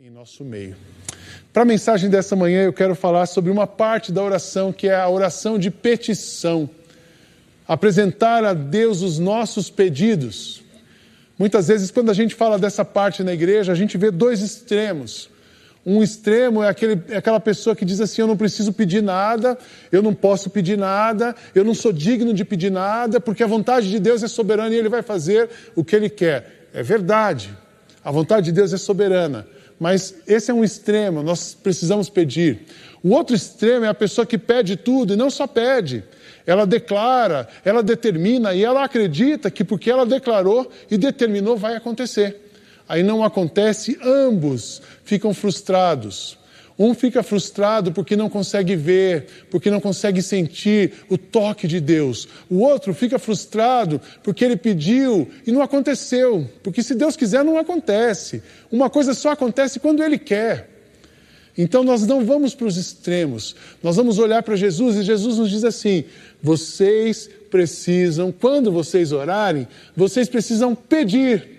em nosso meio. Para a mensagem dessa manhã, eu quero falar sobre uma parte da oração que é a oração de petição. Apresentar a Deus os nossos pedidos. Muitas vezes, quando a gente fala dessa parte na igreja, a gente vê dois extremos. Um extremo é, aquele, é aquela pessoa que diz assim: Eu não preciso pedir nada, eu não posso pedir nada, eu não sou digno de pedir nada, porque a vontade de Deus é soberana e Ele vai fazer o que Ele quer. É verdade, a vontade de Deus é soberana mas esse é um extremo, nós precisamos pedir. O outro extremo é a pessoa que pede tudo e não só pede, ela declara, ela determina e ela acredita que porque ela declarou e determinou vai acontecer. Aí não acontece, ambos ficam frustrados. Um fica frustrado porque não consegue ver, porque não consegue sentir o toque de Deus. O outro fica frustrado porque ele pediu e não aconteceu. Porque se Deus quiser, não acontece. Uma coisa só acontece quando Ele quer. Então nós não vamos para os extremos. Nós vamos olhar para Jesus e Jesus nos diz assim: vocês precisam, quando vocês orarem, vocês precisam pedir.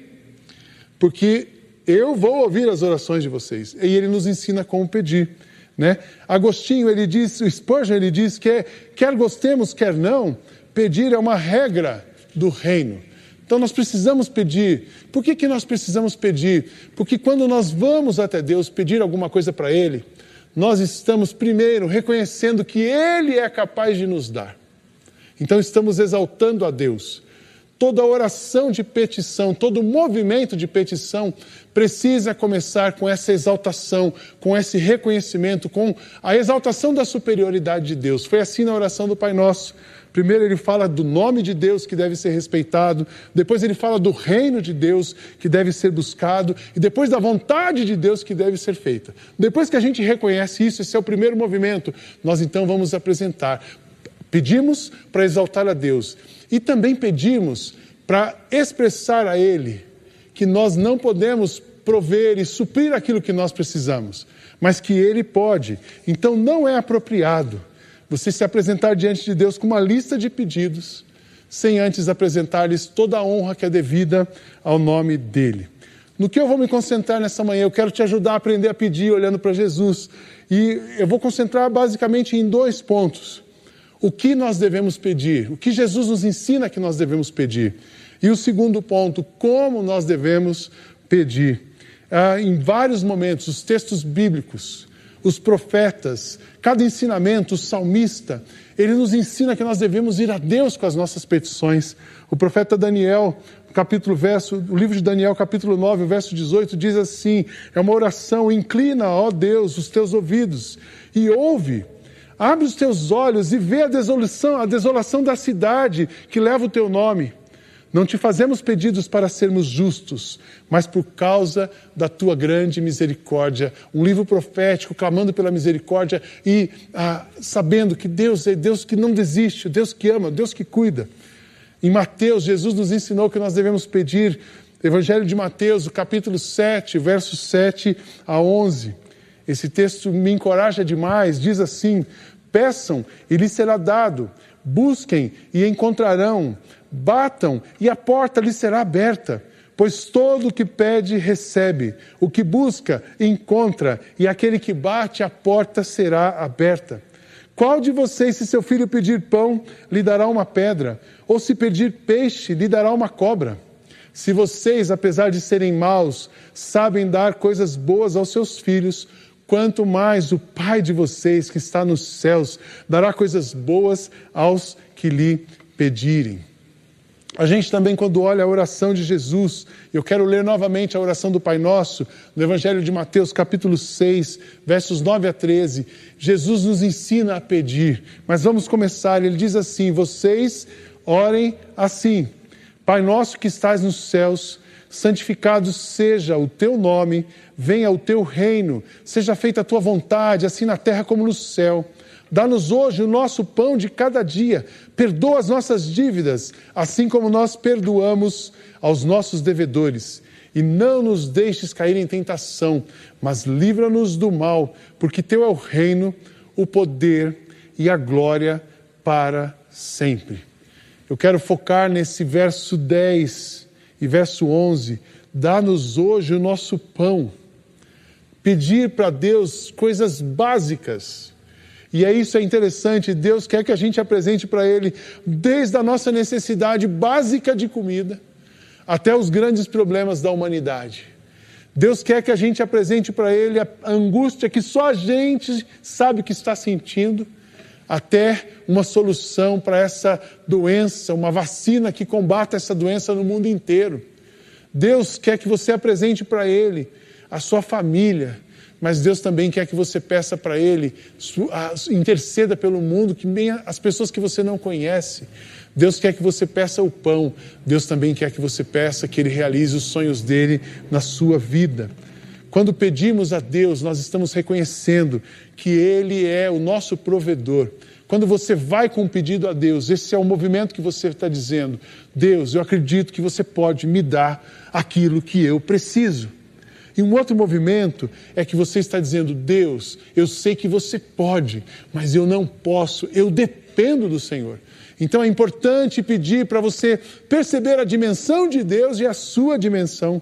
Porque eu vou ouvir as orações de vocês. E ele nos ensina como pedir. Né? Agostinho, ele diz, o Spurgeon, ele diz que quer gostemos, quer não, pedir é uma regra do reino. Então nós precisamos pedir. Por que, que nós precisamos pedir? Porque quando nós vamos até Deus pedir alguma coisa para Ele, nós estamos primeiro reconhecendo que Ele é capaz de nos dar. Então estamos exaltando a Deus. Toda oração de petição, todo movimento de petição precisa começar com essa exaltação, com esse reconhecimento, com a exaltação da superioridade de Deus. Foi assim na oração do Pai Nosso. Primeiro ele fala do nome de Deus que deve ser respeitado, depois ele fala do reino de Deus que deve ser buscado e depois da vontade de Deus que deve ser feita. Depois que a gente reconhece isso, esse é o primeiro movimento, nós então vamos apresentar. Pedimos para exaltar a Deus e também pedimos para expressar a Ele que nós não podemos prover e suprir aquilo que nós precisamos, mas que Ele pode. Então não é apropriado você se apresentar diante de Deus com uma lista de pedidos, sem antes apresentar-lhes toda a honra que é devida ao nome dEle. No que eu vou me concentrar nessa manhã? Eu quero te ajudar a aprender a pedir olhando para Jesus. E eu vou concentrar basicamente em dois pontos. O que nós devemos pedir? O que Jesus nos ensina que nós devemos pedir? E o segundo ponto, como nós devemos pedir. Ah, em vários momentos, os textos bíblicos, os profetas, cada ensinamento, o salmista, ele nos ensina que nós devemos ir a Deus com as nossas petições. O profeta Daniel, capítulo verso, o livro de Daniel, capítulo 9, verso 18, diz assim: é uma oração, inclina, ó Deus, os teus ouvidos e ouve. Abre os teus olhos e vê a desolação, a desolação da cidade que leva o teu nome. Não te fazemos pedidos para sermos justos, mas por causa da tua grande misericórdia. Um livro profético clamando pela misericórdia e ah, sabendo que Deus é Deus que não desiste, Deus que ama, Deus que cuida. Em Mateus, Jesus nos ensinou que nós devemos pedir, Evangelho de Mateus, capítulo 7, versos 7 a 11. Esse texto me encoraja demais, diz assim: Peçam e lhes será dado, busquem e encontrarão Batam e a porta lhe será aberta, pois todo o que pede recebe, o que busca encontra, e aquele que bate a porta será aberta. Qual de vocês, se seu filho pedir pão, lhe dará uma pedra, ou se pedir peixe, lhe dará uma cobra? Se vocês, apesar de serem maus, sabem dar coisas boas aos seus filhos, quanto mais o Pai de vocês que está nos céus dará coisas boas aos que lhe pedirem. A gente também, quando olha a oração de Jesus, eu quero ler novamente a oração do Pai Nosso, no Evangelho de Mateus, capítulo 6, versos 9 a 13. Jesus nos ensina a pedir, mas vamos começar. Ele diz assim: Vocês orem assim, Pai Nosso que estás nos céus, santificado seja o teu nome, venha o teu reino, seja feita a tua vontade, assim na terra como no céu. Dá-nos hoje o nosso pão de cada dia. Perdoa as nossas dívidas, assim como nós perdoamos aos nossos devedores. E não nos deixes cair em tentação, mas livra-nos do mal, porque Teu é o reino, o poder e a glória para sempre. Eu quero focar nesse verso 10 e verso 11. Dá-nos hoje o nosso pão. pedir para Deus coisas básicas. E é isso é interessante, Deus quer que a gente apresente para Ele, desde a nossa necessidade básica de comida, até os grandes problemas da humanidade. Deus quer que a gente apresente para Ele a angústia que só a gente sabe que está sentindo, até uma solução para essa doença, uma vacina que combata essa doença no mundo inteiro. Deus quer que você apresente para Ele a sua família, mas Deus também quer que você peça para Ele, interceda pelo mundo, que nem as pessoas que você não conhece. Deus quer que você peça o pão, Deus também quer que você peça que Ele realize os sonhos dele na sua vida. Quando pedimos a Deus, nós estamos reconhecendo que Ele é o nosso provedor. Quando você vai com um pedido a Deus, esse é o movimento que você está dizendo: Deus, eu acredito que você pode me dar aquilo que eu preciso. E um outro movimento é que você está dizendo: Deus, eu sei que você pode, mas eu não posso, eu dependo do Senhor. Então é importante pedir para você perceber a dimensão de Deus e a sua dimensão.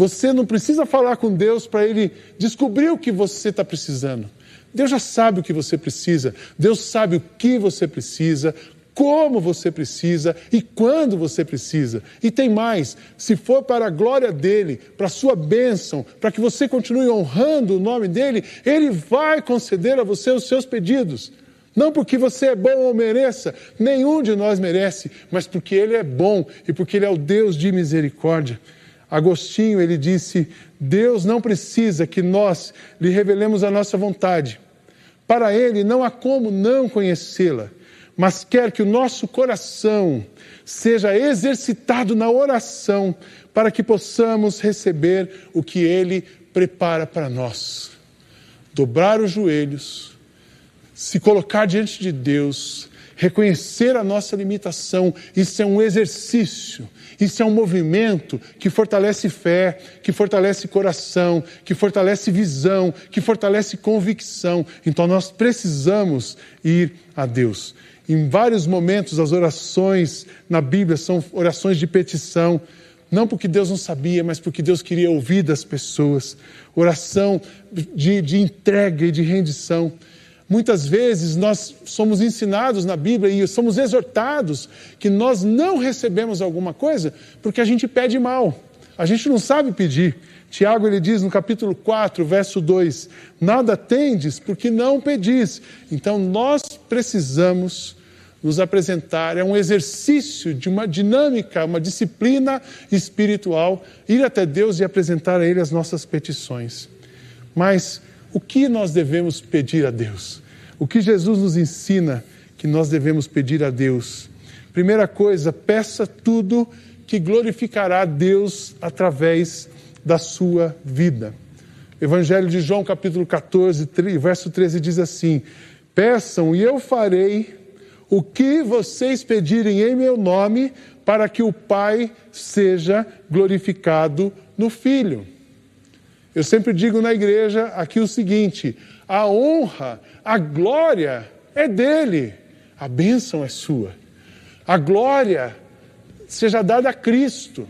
Você não precisa falar com Deus para Ele descobrir o que você está precisando. Deus já sabe o que você precisa, Deus sabe o que você precisa, como você precisa e quando você precisa. E tem mais: se for para a glória dele, para a sua bênção, para que você continue honrando o nome dele, ele vai conceder a você os seus pedidos. Não porque você é bom ou mereça, nenhum de nós merece, mas porque ele é bom e porque ele é o Deus de misericórdia. Agostinho, ele disse: Deus não precisa que nós lhe revelemos a nossa vontade. Para ele não há como não conhecê-la mas quer que o nosso coração seja exercitado na oração para que possamos receber o que Ele prepara para nós. Dobrar os joelhos, se colocar diante de Deus, reconhecer a nossa limitação, isso é um exercício, isso é um movimento que fortalece fé, que fortalece coração, que fortalece visão, que fortalece convicção. Então nós precisamos ir a Deus. Em vários momentos, as orações na Bíblia são orações de petição, não porque Deus não sabia, mas porque Deus queria ouvir das pessoas. Oração de, de entrega e de rendição. Muitas vezes nós somos ensinados na Bíblia e somos exortados que nós não recebemos alguma coisa porque a gente pede mal. A gente não sabe pedir. Tiago ele diz no capítulo 4, verso 2: Nada tendes porque não pedis. Então nós precisamos nos apresentar, é um exercício de uma dinâmica, uma disciplina espiritual, ir até Deus e apresentar a Ele as nossas petições. Mas o que nós devemos pedir a Deus? O que Jesus nos ensina que nós devemos pedir a Deus? Primeira coisa, peça tudo que glorificará a Deus através da sua vida. Evangelho de João, capítulo 14, verso 13 diz assim: Peçam e eu farei o que vocês pedirem em meu nome, para que o Pai seja glorificado no Filho. Eu sempre digo na igreja aqui o seguinte: a honra, a glória é dele, a bênção é sua. A glória seja dada a Cristo,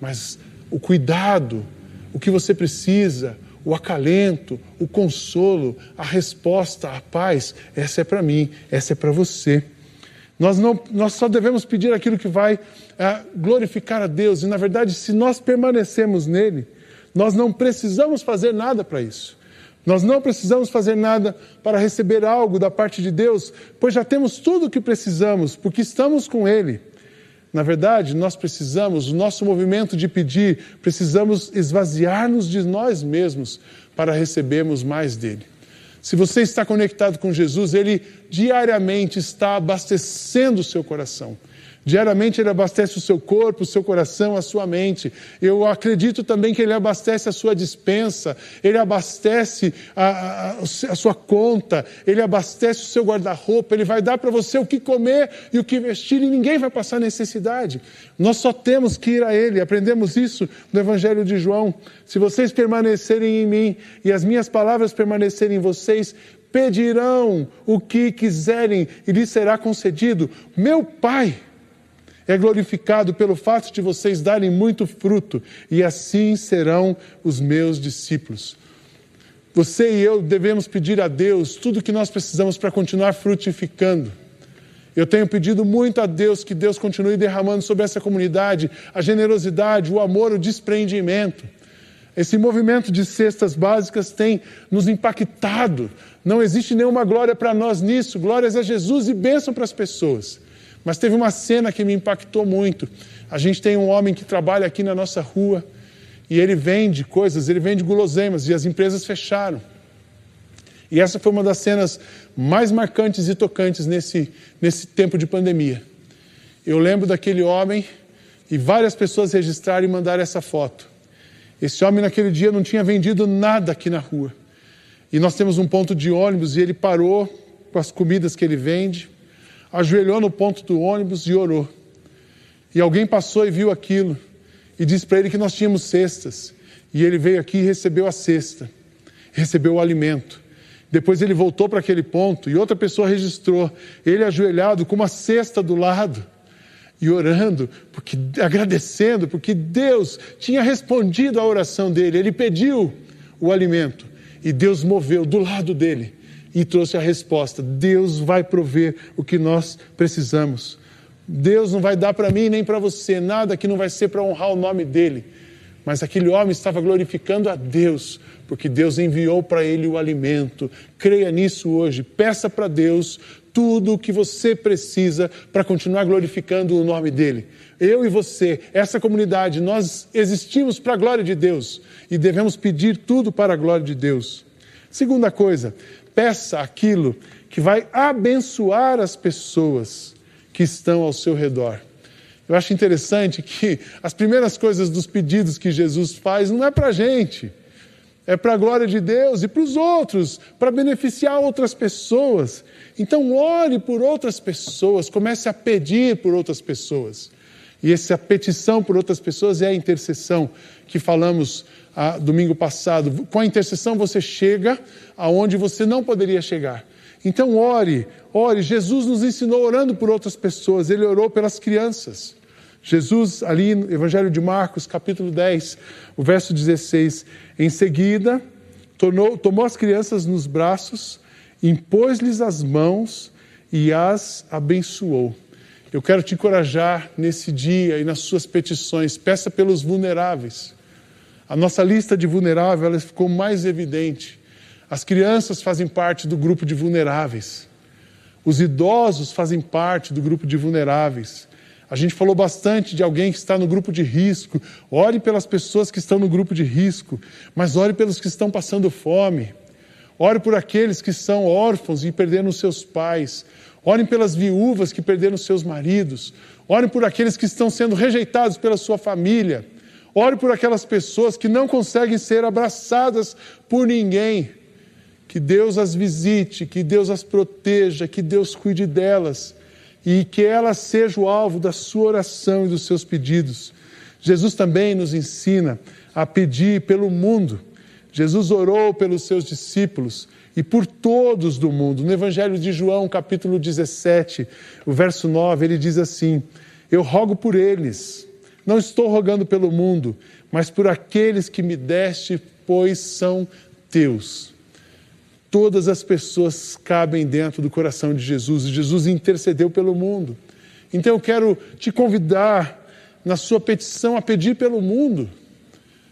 mas o cuidado, o que você precisa, o acalento, o consolo, a resposta, a paz, essa é para mim, essa é para você. Nós, não, nós só devemos pedir aquilo que vai é, glorificar a Deus, e na verdade, se nós permanecemos nele, nós não precisamos fazer nada para isso. Nós não precisamos fazer nada para receber algo da parte de Deus, pois já temos tudo o que precisamos, porque estamos com Ele. Na verdade, nós precisamos, o nosso movimento de pedir, precisamos esvaziar-nos de nós mesmos para recebermos mais dele. Se você está conectado com Jesus, Ele diariamente está abastecendo o seu coração. Diariamente Ele abastece o seu corpo, o seu coração, a sua mente. Eu acredito também que Ele abastece a sua dispensa, Ele abastece a, a, a sua conta, Ele abastece o seu guarda-roupa, Ele vai dar para você o que comer e o que vestir e ninguém vai passar necessidade. Nós só temos que ir a Ele. Aprendemos isso no Evangelho de João. Se vocês permanecerem em mim e as minhas palavras permanecerem em vocês, pedirão o que quiserem e lhes será concedido. Meu Pai é glorificado pelo fato de vocês darem muito fruto, e assim serão os meus discípulos. Você e eu devemos pedir a Deus tudo o que nós precisamos para continuar frutificando. Eu tenho pedido muito a Deus que Deus continue derramando sobre essa comunidade a generosidade, o amor, o despreendimento. Esse movimento de cestas básicas tem nos impactado. Não existe nenhuma glória para nós nisso. Glórias a Jesus e bênção para as pessoas. Mas teve uma cena que me impactou muito. A gente tem um homem que trabalha aqui na nossa rua e ele vende coisas, ele vende guloseimas e as empresas fecharam. E essa foi uma das cenas mais marcantes e tocantes nesse, nesse tempo de pandemia. Eu lembro daquele homem e várias pessoas registraram e mandaram essa foto. Esse homem naquele dia não tinha vendido nada aqui na rua. E nós temos um ponto de ônibus e ele parou com as comidas que ele vende, ajoelhou no ponto do ônibus e orou. E alguém passou e viu aquilo e disse para ele que nós tínhamos cestas. E ele veio aqui e recebeu a cesta, recebeu o alimento. Depois ele voltou para aquele ponto e outra pessoa registrou ele ajoelhado com uma cesta do lado e orando, porque agradecendo, porque Deus tinha respondido à oração dele. Ele pediu o alimento e Deus moveu do lado dele e trouxe a resposta. Deus vai prover o que nós precisamos. Deus não vai dar para mim nem para você nada que não vai ser para honrar o nome dele. Mas aquele homem estava glorificando a Deus, porque Deus enviou para ele o alimento. Creia nisso hoje. Peça para Deus tudo o que você precisa para continuar glorificando o nome dele. Eu e você, essa comunidade, nós existimos para a glória de Deus e devemos pedir tudo para a glória de Deus. Segunda coisa, peça aquilo que vai abençoar as pessoas que estão ao seu redor. Eu acho interessante que as primeiras coisas dos pedidos que Jesus faz não é para a gente, é para a glória de Deus e para os outros, para beneficiar outras pessoas. Então, ore por outras pessoas, comece a pedir por outras pessoas. E essa petição por outras pessoas é a intercessão que falamos domingo passado. Com a intercessão você chega aonde você não poderia chegar. Então, ore, ore. Jesus nos ensinou orando por outras pessoas, ele orou pelas crianças. Jesus, ali no Evangelho de Marcos, capítulo 10, o verso 16, em seguida, tornou, tomou as crianças nos braços, impôs-lhes as mãos e as abençoou. Eu quero te encorajar nesse dia e nas suas petições, peça pelos vulneráveis. A nossa lista de vulneráveis ficou mais evidente. As crianças fazem parte do grupo de vulneráveis. Os idosos fazem parte do grupo de vulneráveis. A gente falou bastante de alguém que está no grupo de risco. Ore pelas pessoas que estão no grupo de risco, mas ore pelos que estão passando fome. Ore por aqueles que são órfãos e perderam seus pais. Ore pelas viúvas que perderam seus maridos. Ore por aqueles que estão sendo rejeitados pela sua família. Ore por aquelas pessoas que não conseguem ser abraçadas por ninguém. Que Deus as visite, que Deus as proteja, que Deus cuide delas e que ela seja o alvo da sua oração e dos seus pedidos. Jesus também nos ensina a pedir pelo mundo. Jesus orou pelos seus discípulos e por todos do mundo. No Evangelho de João, capítulo 17, o verso 9, ele diz assim: Eu rogo por eles, não estou rogando pelo mundo, mas por aqueles que me deste, pois são teus todas as pessoas cabem dentro do coração de Jesus e Jesus intercedeu pelo mundo. Então eu quero te convidar na sua petição a pedir pelo mundo.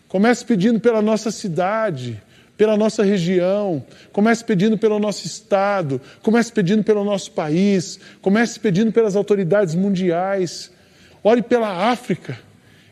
Comece pedindo pela nossa cidade, pela nossa região, comece pedindo pelo nosso estado, comece pedindo pelo nosso país, comece pedindo pelas autoridades mundiais. Ore pela África.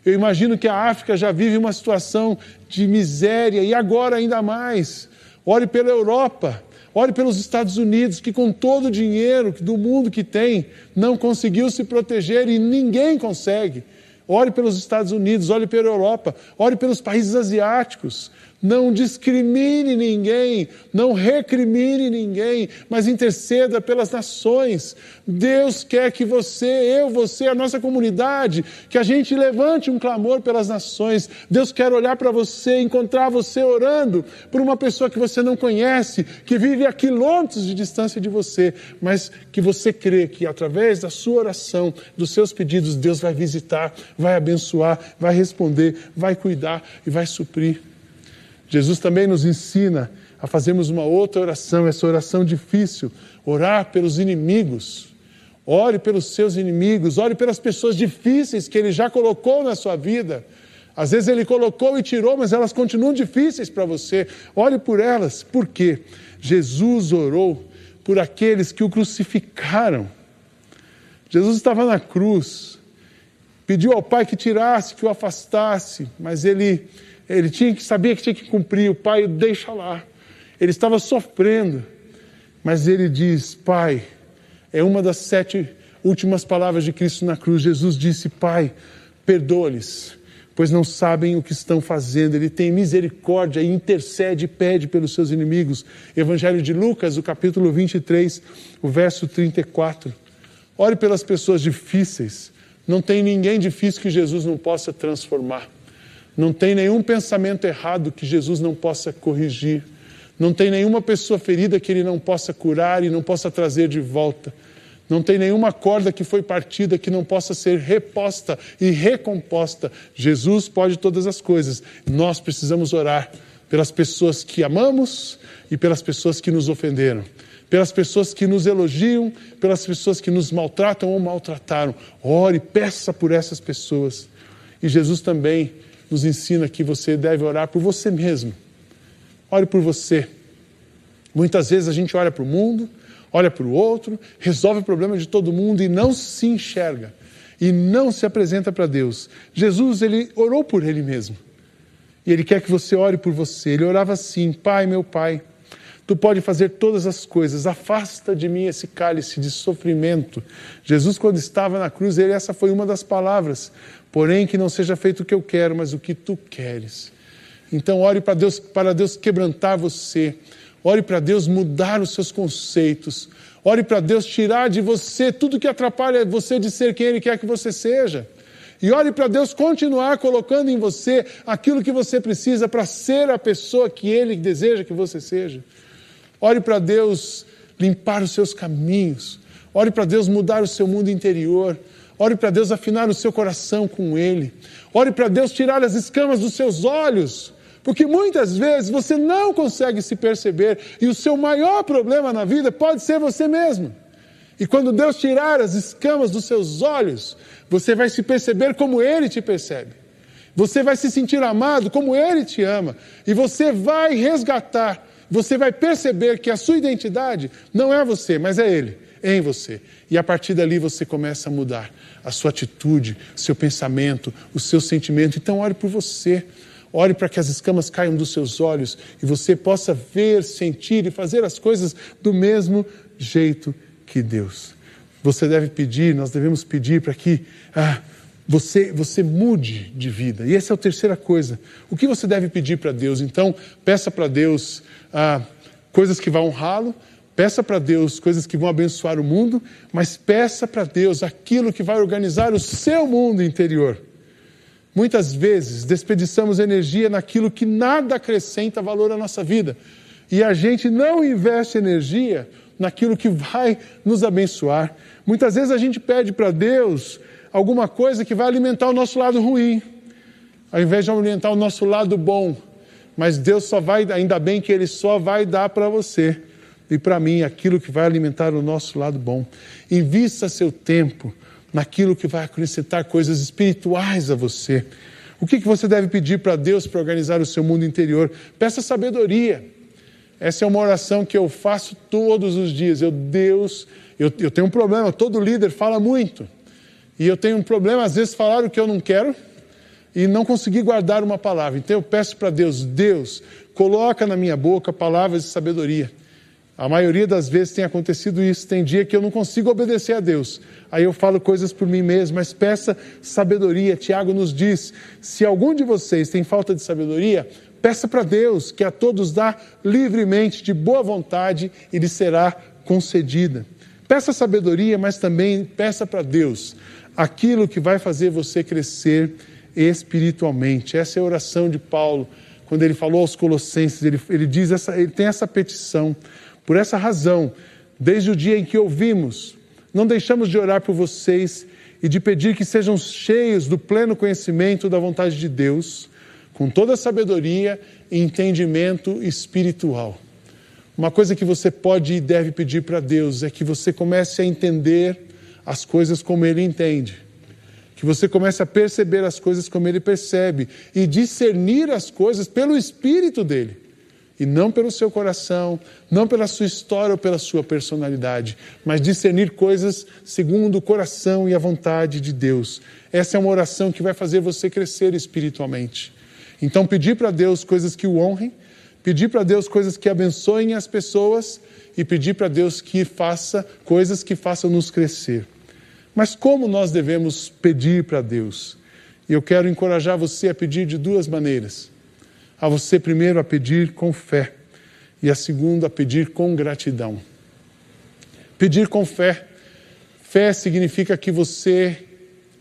Eu imagino que a África já vive uma situação de miséria e agora ainda mais. Ore pela Europa, ore pelos Estados Unidos, que com todo o dinheiro do mundo que tem, não conseguiu se proteger e ninguém consegue. Ore pelos Estados Unidos, ore pela Europa, ore pelos países asiáticos. Não discrimine ninguém, não recrimine ninguém, mas interceda pelas nações. Deus quer que você, eu, você, a nossa comunidade, que a gente levante um clamor pelas nações. Deus quer olhar para você, encontrar você orando por uma pessoa que você não conhece, que vive a quilômetros de distância de você, mas que você crê que através da sua oração, dos seus pedidos, Deus vai visitar, vai abençoar, vai responder, vai cuidar e vai suprir. Jesus também nos ensina a fazermos uma outra oração, essa oração difícil, orar pelos inimigos. Ore pelos seus inimigos, ore pelas pessoas difíceis que Ele já colocou na sua vida. Às vezes Ele colocou e tirou, mas elas continuam difíceis para você. Ore por elas. Por quê? Jesus orou por aqueles que o crucificaram. Jesus estava na cruz, pediu ao Pai que tirasse, que o afastasse, mas ele, ele tinha que sabia que tinha que cumprir. O Pai deixa lá. Ele estava sofrendo, mas ele diz: Pai, é uma das sete últimas palavras de Cristo na cruz. Jesus disse: Pai, perdoa-lhes, pois não sabem o que estão fazendo. Ele tem misericórdia e intercede e pede pelos seus inimigos. Evangelho de Lucas, o capítulo 23, o verso 34. Ore pelas pessoas difíceis. Não tem ninguém difícil que Jesus não possa transformar. Não tem nenhum pensamento errado que Jesus não possa corrigir. Não tem nenhuma pessoa ferida que ele não possa curar e não possa trazer de volta. Não tem nenhuma corda que foi partida que não possa ser reposta e recomposta. Jesus pode todas as coisas. Nós precisamos orar pelas pessoas que amamos e pelas pessoas que nos ofenderam, pelas pessoas que nos elogiam, pelas pessoas que nos maltratam ou maltrataram. Ore, peça por essas pessoas. E Jesus também nos ensina que você deve orar por você mesmo Ore por você. Muitas vezes a gente olha para o mundo, olha para o outro, resolve o problema de todo mundo e não se enxerga e não se apresenta para Deus. Jesus, ele orou por ele mesmo. E ele quer que você ore por você. Ele orava assim: Pai, meu Pai, tu pode fazer todas as coisas, afasta de mim esse cálice de sofrimento. Jesus, quando estava na cruz, ele, essa foi uma das palavras. Porém, que não seja feito o que eu quero, mas o que tu queres. Então, ore para Deus, para Deus quebrantar você. Ore para Deus mudar os seus conceitos. Ore para Deus tirar de você tudo que atrapalha você de ser quem Ele quer que você seja. E ore para Deus continuar colocando em você aquilo que você precisa para ser a pessoa que Ele deseja que você seja. Ore para Deus limpar os seus caminhos. Ore para Deus mudar o seu mundo interior. Ore para Deus afinar o seu coração com Ele. Ore para Deus tirar as escamas dos seus olhos porque muitas vezes você não consegue se perceber e o seu maior problema na vida pode ser você mesmo. E quando Deus tirar as escamas dos seus olhos, você vai se perceber como Ele te percebe. Você vai se sentir amado como Ele te ama. E você vai resgatar, você vai perceber que a sua identidade não é você, mas é Ele em você. E a partir dali você começa a mudar a sua atitude, seu pensamento, o seu sentimento. Então, ore por você. Ore para que as escamas caiam dos seus olhos e você possa ver, sentir e fazer as coisas do mesmo jeito que Deus. Você deve pedir, nós devemos pedir para que ah, você, você mude de vida. E essa é a terceira coisa. O que você deve pedir para Deus? Então, peça para Deus ah, coisas que vão honrá-lo, peça para Deus coisas que vão abençoar o mundo, mas peça para Deus aquilo que vai organizar o seu mundo interior. Muitas vezes desperdiçamos energia naquilo que nada acrescenta valor à nossa vida. E a gente não investe energia naquilo que vai nos abençoar. Muitas vezes a gente pede para Deus alguma coisa que vai alimentar o nosso lado ruim, ao invés de alimentar o nosso lado bom. Mas Deus só vai, ainda bem que Ele só vai dar para você e para mim aquilo que vai alimentar o nosso lado bom. Invista seu tempo naquilo que vai acrescentar coisas espirituais a você. O que, que você deve pedir para Deus para organizar o seu mundo interior? Peça sabedoria. Essa é uma oração que eu faço todos os dias. Eu, Deus, eu, eu tenho um problema, todo líder fala muito. E eu tenho um problema, às vezes, falar o que eu não quero e não conseguir guardar uma palavra. Então eu peço para Deus, Deus, coloca na minha boca palavras de sabedoria. A maioria das vezes tem acontecido isso. Tem dia que eu não consigo obedecer a Deus. Aí eu falo coisas por mim mesmo, mas peça sabedoria. Tiago nos diz: se algum de vocês tem falta de sabedoria, peça para Deus, que a todos dá livremente, de boa vontade, e lhe será concedida. Peça sabedoria, mas também peça para Deus aquilo que vai fazer você crescer espiritualmente. Essa é a oração de Paulo, quando ele falou aos Colossenses, ele, ele diz essa, ele tem essa petição. Por essa razão, desde o dia em que ouvimos, não deixamos de orar por vocês e de pedir que sejam cheios do pleno conhecimento da vontade de Deus, com toda sabedoria e entendimento espiritual. Uma coisa que você pode e deve pedir para Deus é que você comece a entender as coisas como Ele entende. Que você comece a perceber as coisas como Ele percebe e discernir as coisas pelo Espírito dele e não pelo seu coração, não pela sua história ou pela sua personalidade, mas discernir coisas segundo o coração e a vontade de Deus. Essa é uma oração que vai fazer você crescer espiritualmente. Então, pedir para Deus coisas que o honrem, pedir para Deus coisas que abençoem as pessoas e pedir para Deus que faça coisas que façam nos crescer. Mas como nós devemos pedir para Deus? E eu quero encorajar você a pedir de duas maneiras. A você, primeiro, a pedir com fé, e a segunda, a pedir com gratidão. Pedir com fé. Fé significa que você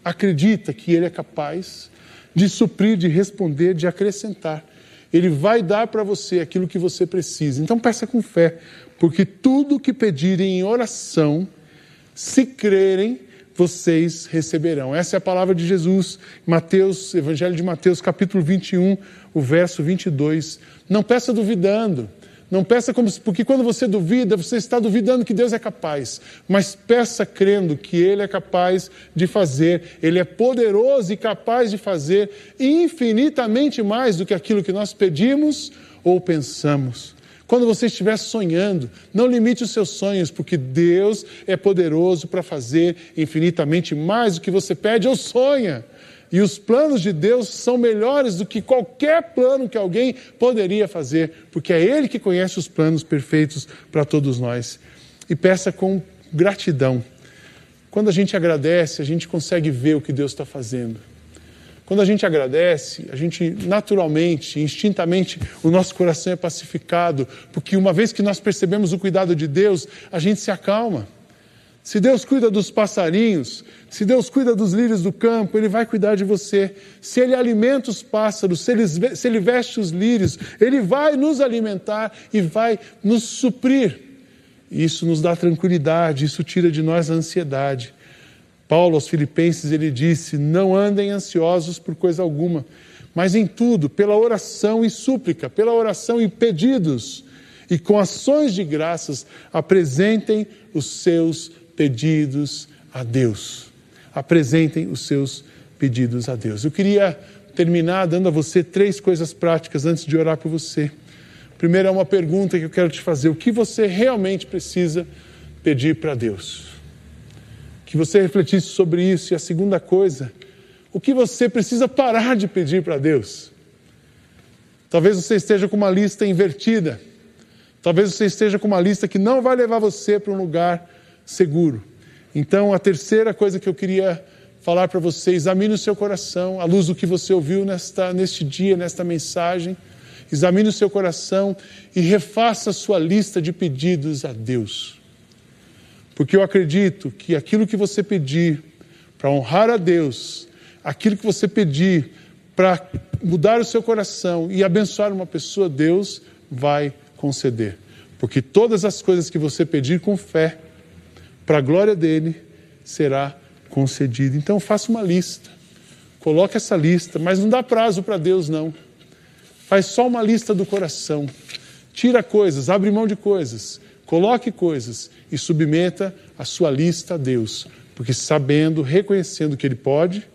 acredita que Ele é capaz de suprir, de responder, de acrescentar. Ele vai dar para você aquilo que você precisa. Então peça com fé, porque tudo que pedirem em oração, se crerem, vocês receberão. Essa é a palavra de Jesus, Mateus, Evangelho de Mateus, capítulo 21, o verso 22. Não peça duvidando. Não peça como porque quando você duvida, você está duvidando que Deus é capaz, mas peça crendo que ele é capaz de fazer, ele é poderoso e capaz de fazer infinitamente mais do que aquilo que nós pedimos ou pensamos. Quando você estiver sonhando, não limite os seus sonhos, porque Deus é poderoso para fazer infinitamente mais do que você pede ou sonha. E os planos de Deus são melhores do que qualquer plano que alguém poderia fazer, porque é Ele que conhece os planos perfeitos para todos nós. E peça com gratidão. Quando a gente agradece, a gente consegue ver o que Deus está fazendo. Quando a gente agradece, a gente naturalmente, instintamente, o nosso coração é pacificado, porque uma vez que nós percebemos o cuidado de Deus, a gente se acalma. Se Deus cuida dos passarinhos, se Deus cuida dos lírios do campo, Ele vai cuidar de você. Se Ele alimenta os pássaros, se ele, se ele veste os lírios, Ele vai nos alimentar e vai nos suprir. Isso nos dá tranquilidade, isso tira de nós a ansiedade. Paulo aos Filipenses ele disse: Não andem ansiosos por coisa alguma, mas em tudo, pela oração e súplica, pela oração e pedidos, e com ações de graças, apresentem os seus pedidos a Deus. Apresentem os seus pedidos a Deus. Eu queria terminar dando a você três coisas práticas antes de orar por você. Primeiro é uma pergunta que eu quero te fazer: o que você realmente precisa pedir para Deus? Que você refletisse sobre isso. E a segunda coisa, o que você precisa parar de pedir para Deus? Talvez você esteja com uma lista invertida. Talvez você esteja com uma lista que não vai levar você para um lugar seguro. Então, a terceira coisa que eu queria falar para você, examine o seu coração, à luz do que você ouviu nesta, neste dia, nesta mensagem. Examine o seu coração e refaça a sua lista de pedidos a Deus. Porque eu acredito que aquilo que você pedir para honrar a Deus, aquilo que você pedir para mudar o seu coração e abençoar uma pessoa, Deus vai conceder. Porque todas as coisas que você pedir com fé, para a glória dele, será concedido. Então faça uma lista, coloque essa lista, mas não dá prazo para Deus, não. Faz só uma lista do coração. Tira coisas, abre mão de coisas, coloque coisas e submeta a sua lista a Deus, porque sabendo, reconhecendo que Ele pode,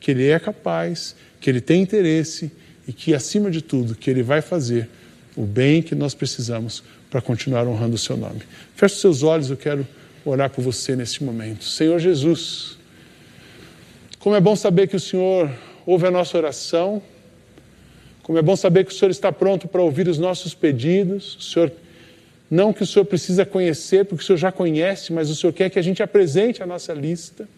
que Ele é capaz, que Ele tem interesse e que, acima de tudo, que Ele vai fazer o bem que nós precisamos para continuar honrando o Seu nome. Feche os seus olhos, eu quero orar por você neste momento. Senhor Jesus, como é bom saber que o Senhor ouve a nossa oração, como é bom saber que o Senhor está pronto para ouvir os nossos pedidos, o Senhor, não que o Senhor precisa conhecer, porque o Senhor já conhece, mas o Senhor quer que a gente apresente a nossa lista.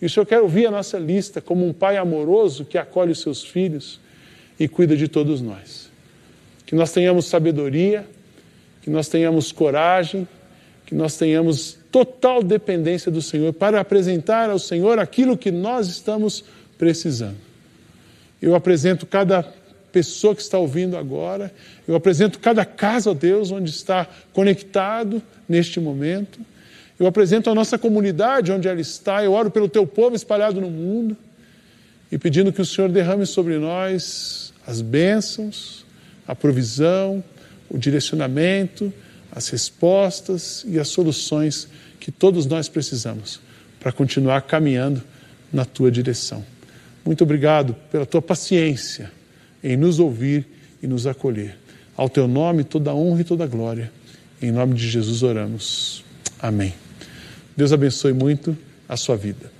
E o Senhor quer ouvir a nossa lista como um pai amoroso que acolhe os seus filhos e cuida de todos nós. Que nós tenhamos sabedoria, que nós tenhamos coragem, que nós tenhamos total dependência do Senhor para apresentar ao Senhor aquilo que nós estamos precisando. Eu apresento cada pessoa que está ouvindo agora, eu apresento cada casa, ó Deus, onde está conectado neste momento. Eu apresento a nossa comunidade onde ela está, eu oro pelo teu povo espalhado no mundo e pedindo que o Senhor derrame sobre nós as bênçãos, a provisão, o direcionamento, as respostas e as soluções que todos nós precisamos para continuar caminhando na tua direção. Muito obrigado pela tua paciência em nos ouvir e nos acolher. Ao teu nome toda honra e toda glória. Em nome de Jesus oramos. Amém. Deus abençoe muito a sua vida.